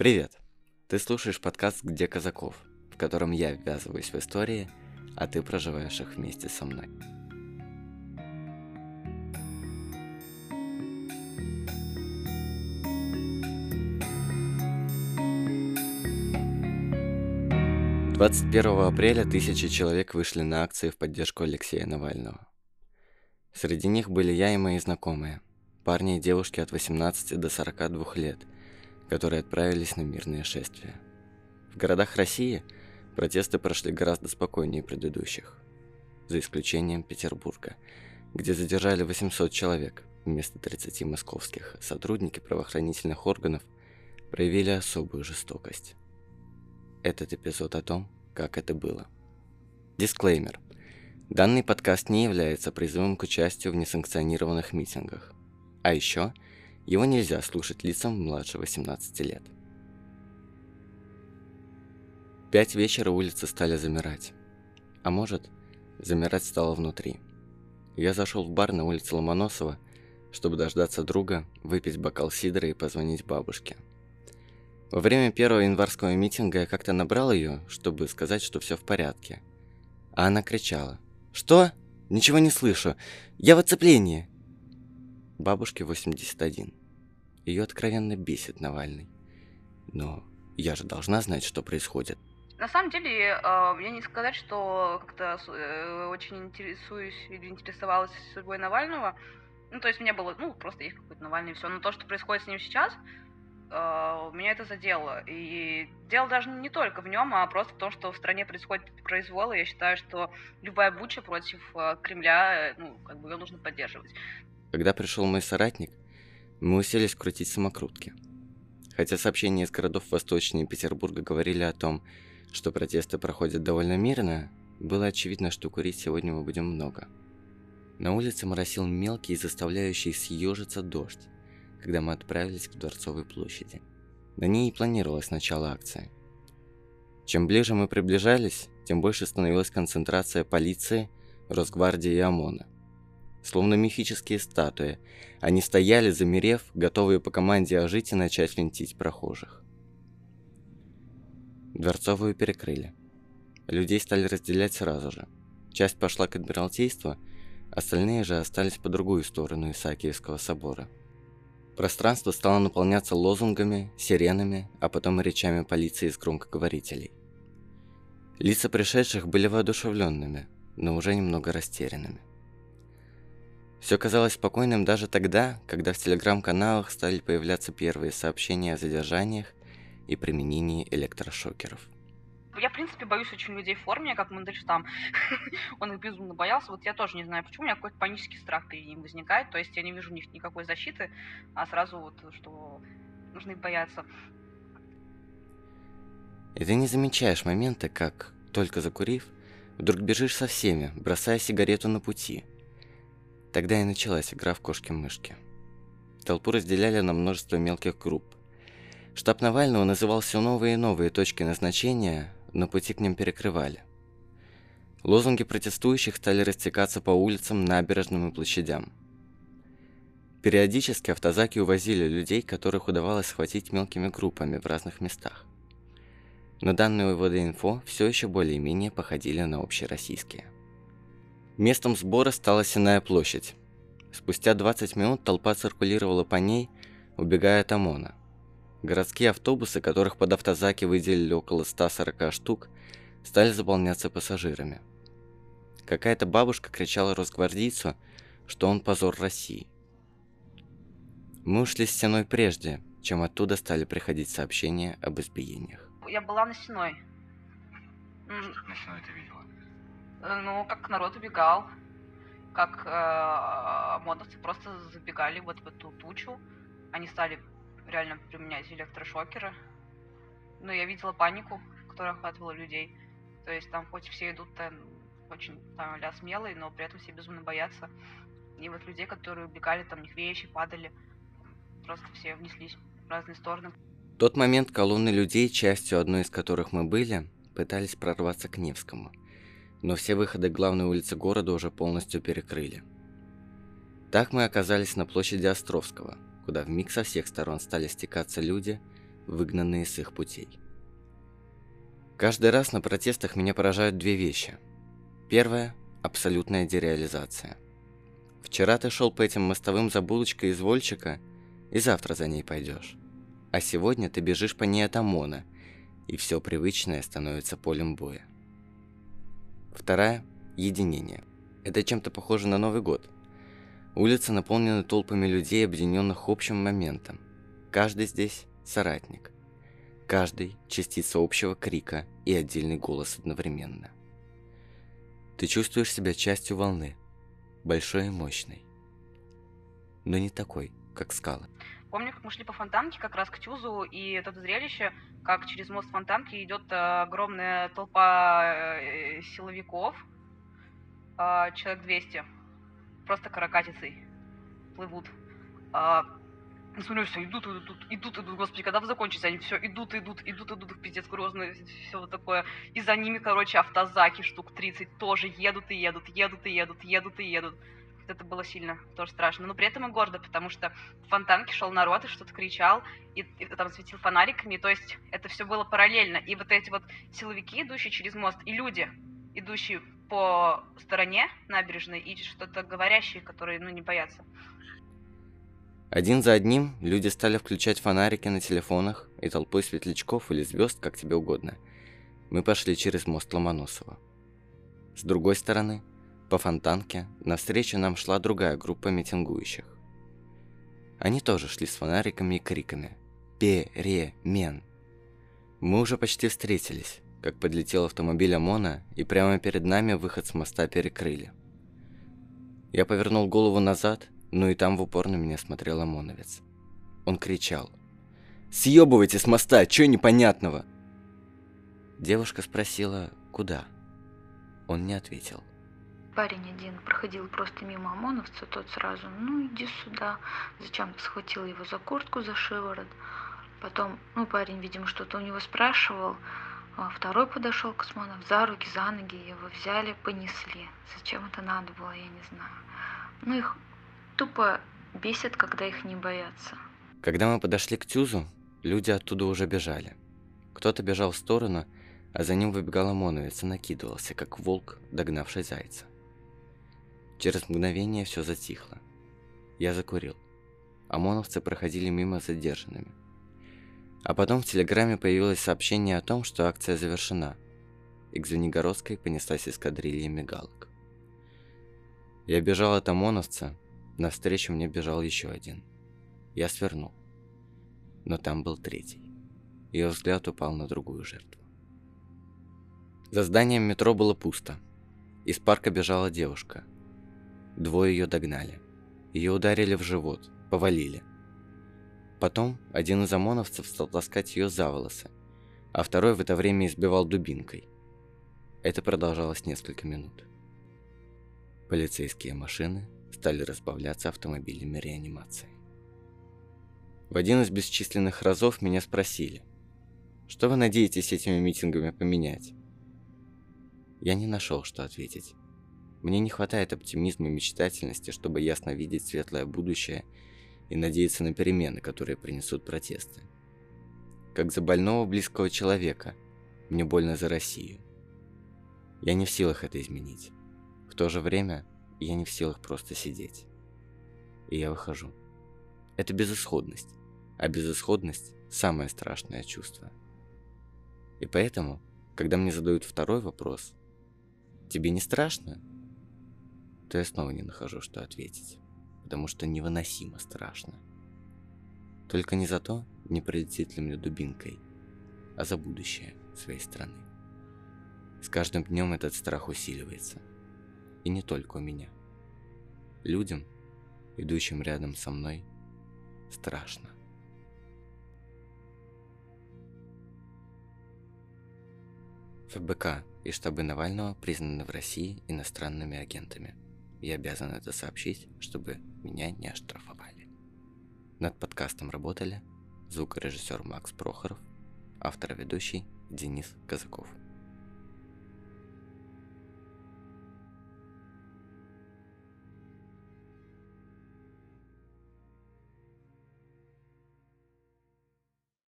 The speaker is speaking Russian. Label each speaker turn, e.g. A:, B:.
A: Привет! Ты слушаешь подкаст «Где Казаков», в котором я ввязываюсь в истории, а ты проживаешь их вместе со мной. Двадцать первого апреля тысячи человек вышли на акции в поддержку Алексея Навального. Среди них были я и мои знакомые, парни и девушки от 18 до 42 лет – которые отправились на мирные шествия. В городах России протесты прошли гораздо спокойнее предыдущих, за исключением Петербурга, где задержали 800 человек вместо 30 московских. Сотрудники правоохранительных органов проявили особую жестокость. Этот эпизод о том, как это было. Дисклеймер. Данный подкаст не является призывом к участию в несанкционированных митингах. А еще – его нельзя слушать лицам младше 18 лет. Пять вечера улицы стали замирать. А может, замирать стало внутри. Я зашел в бар на улице Ломоносова, чтобы дождаться друга, выпить бокал сидра и позвонить бабушке. Во время первого январского митинга я как-то набрал ее, чтобы сказать, что все в порядке. А она кричала. «Что? Ничего не слышу. Я в оцеплении!» Бабушке 81. Ее откровенно бесит Навальный. Но я же должна знать, что происходит.
B: На самом деле, э, мне не сказать, что как-то э, очень интересуюсь или интересовалась судьбой Навального. Ну, то есть мне было, ну, просто есть какой-то Навальный, все. Но то, что происходит с ним сейчас, э, меня это задело. И дело даже не только в нем, а просто в том, что в стране происходит произвол, и я считаю, что любая буча против Кремля, ну, как бы ее нужно поддерживать.
A: Когда пришел мой соратник, мы уселись крутить самокрутки. Хотя сообщения из городов восточнее Петербурга говорили о том, что протесты проходят довольно мирно, было очевидно, что курить сегодня мы будем много. На улице моросил мелкий и заставляющий съежиться дождь, когда мы отправились к Дворцовой площади. На ней и планировалось начало акции. Чем ближе мы приближались, тем больше становилась концентрация полиции, Росгвардии и ОМОНа словно мифические статуи. Они стояли, замерев, готовые по команде ожить и начать винтить прохожих. Дворцовую перекрыли. Людей стали разделять сразу же. Часть пошла к Адмиралтейству, остальные же остались по другую сторону Исаакиевского собора. Пространство стало наполняться лозунгами, сиренами, а потом речами полиции из громкоговорителей. Лица пришедших были воодушевленными, но уже немного растерянными. Все казалось спокойным даже тогда, когда в телеграм-каналах стали появляться первые сообщения о задержаниях и применении электрошокеров.
B: Я, в принципе, боюсь очень людей в форме, как Мандельштам. Он их безумно боялся. Вот я тоже не знаю, почему. У меня какой-то панический страх перед ним возникает. То есть я не вижу у них никакой защиты, а сразу вот, что нужно их бояться.
A: И ты не замечаешь моменты, как, только закурив, вдруг бежишь со всеми, бросая сигарету на пути – Тогда и началась игра в кошки-мышки. Толпу разделяли на множество мелких групп. Штаб Навального называл все новые и новые точки назначения, но пути к ним перекрывали. Лозунги протестующих стали растекаться по улицам, набережным и площадям. Периодически автозаки увозили людей, которых удавалось схватить мелкими группами в разных местах. Но данные УВД инфо все еще более-менее походили на общероссийские. Местом сбора стала Синая площадь. Спустя 20 минут толпа циркулировала по ней, убегая от ОМОНа. Городские автобусы, которых под автозаки выделили около 140 штук, стали заполняться пассажирами. Какая-то бабушка кричала росгвардейцу, что он позор России. Мы ушли с стеной прежде, чем оттуда стали приходить сообщения об избиениях.
B: Я была на стеной.
C: Что на стеной ты видела?
B: Э, ну, как народ убегал, как э, модовцы просто забегали вот в эту тучу. Они стали реально применять электрошокеры. Ну, я видела панику, которая охватывала людей. То есть там хоть все идут там очень там ля смелые, но при этом все безумно боятся. И вот людей, которые убегали, там у них вещи падали, просто все внеслись в разные стороны.
A: В тот момент колонны людей, частью одной из которых мы были, пытались прорваться к Невскому но все выходы главной улице города уже полностью перекрыли. Так мы оказались на площади Островского, куда в миг со всех сторон стали стекаться люди, выгнанные с их путей. Каждый раз на протестах меня поражают две вещи. Первое – абсолютная дереализация. Вчера ты шел по этим мостовым за булочкой из Вольчика, и завтра за ней пойдешь. А сегодня ты бежишь по ней от ОМОНа, и все привычное становится полем боя. Вторая – единение. Это чем-то похоже на Новый год. Улицы наполнены толпами людей, объединенных общим моментом. Каждый здесь – соратник. Каждый – частица общего крика и отдельный голос одновременно. Ты чувствуешь себя частью волны, большой и мощной. Но не такой, как скалы.
B: Помню, как мы шли по фонтанке как раз к Тюзу, и это зрелище, как через мост фонтанки идет э, огромная толпа э, силовиков, э, человек 200, просто каракатицей плывут. А, смотрю, все, идут, идут, идут, идут, господи, когда вы закончите, они все идут, идут, идут, идут, пиздец грозно, все вот такое. И за ними, короче, автозаки штук 30 тоже едут и едут, едут и едут, едут и едут это было сильно, тоже страшно. Но при этом и гордо, потому что в фонтанке шел народ и что-то кричал, и, и там светил фонариками, то есть это все было параллельно. И вот эти вот силовики, идущие через мост, и люди, идущие по стороне набережной, и что-то говорящие, которые, ну, не боятся.
A: Один за одним люди стали включать фонарики на телефонах и толпой светлячков или звезд, как тебе угодно. Мы пошли через мост Ломоносова. С другой стороны, по фонтанке навстречу нам шла другая группа митингующих. Они тоже шли с фонариками и криками «Перемен!». Мы уже почти встретились, как подлетел автомобиль ОМОНа, и прямо перед нами выход с моста перекрыли. Я повернул голову назад, но и там в упор на меня смотрел ОМОНовец. Он кричал «Съебывайте с моста, чё непонятного?» Девушка спросила «Куда?» Он не ответил.
D: Парень один проходил просто мимо ОМОНовца, тот сразу, ну иди сюда, зачем-то схватил его за куртку, за шиворот. Потом, ну парень, видимо, что-то у него спрашивал, а второй подошел к Османов за руки, за ноги, его взяли, понесли. Зачем это надо было, я не знаю. Ну их тупо бесит, когда их не боятся.
A: Когда мы подошли к Тюзу, люди оттуда уже бежали. Кто-то бежал в сторону, а за ним выбегал ОМОНовец и накидывался, как волк, догнавший зайца. Через мгновение все затихло. Я закурил. ОМОНовцы проходили мимо задержанными. А потом в телеграме появилось сообщение о том, что акция завершена. И к Звенигородской понеслась эскадрилья мигалок. Я бежал от ОМОНовца, навстречу мне бежал еще один. Я свернул. Но там был третий. Ее взгляд упал на другую жертву. За зданием метро было пусто. Из парка бежала девушка – Двое ее догнали. Ее ударили в живот, повалили. Потом один из ОМОНовцев стал таскать ее за волосы, а второй в это время избивал дубинкой. Это продолжалось несколько минут. Полицейские машины стали разбавляться автомобилями реанимации. В один из бесчисленных разов меня спросили, что вы надеетесь этими митингами поменять? Я не нашел, что ответить. Мне не хватает оптимизма и мечтательности, чтобы ясно видеть светлое будущее и надеяться на перемены, которые принесут протесты. Как за больного близкого человека, мне больно за Россию. Я не в силах это изменить. В то же время я не в силах просто сидеть. И я выхожу. Это безысходность. А безысходность – самое страшное чувство. И поэтому, когда мне задают второй вопрос, «Тебе не страшно?» То я снова не нахожу, что ответить, потому что невыносимо страшно. Только не за то, не прилетит ли мне дубинкой, а за будущее своей страны. С каждым днем этот страх усиливается. И не только у меня. Людям, идущим рядом со мной, страшно. ФБК и штабы Навального признаны в России иностранными агентами – я обязан это сообщить, чтобы меня не оштрафовали. Над подкастом работали звукорежиссер Макс Прохоров, автор-ведущий Денис Казаков.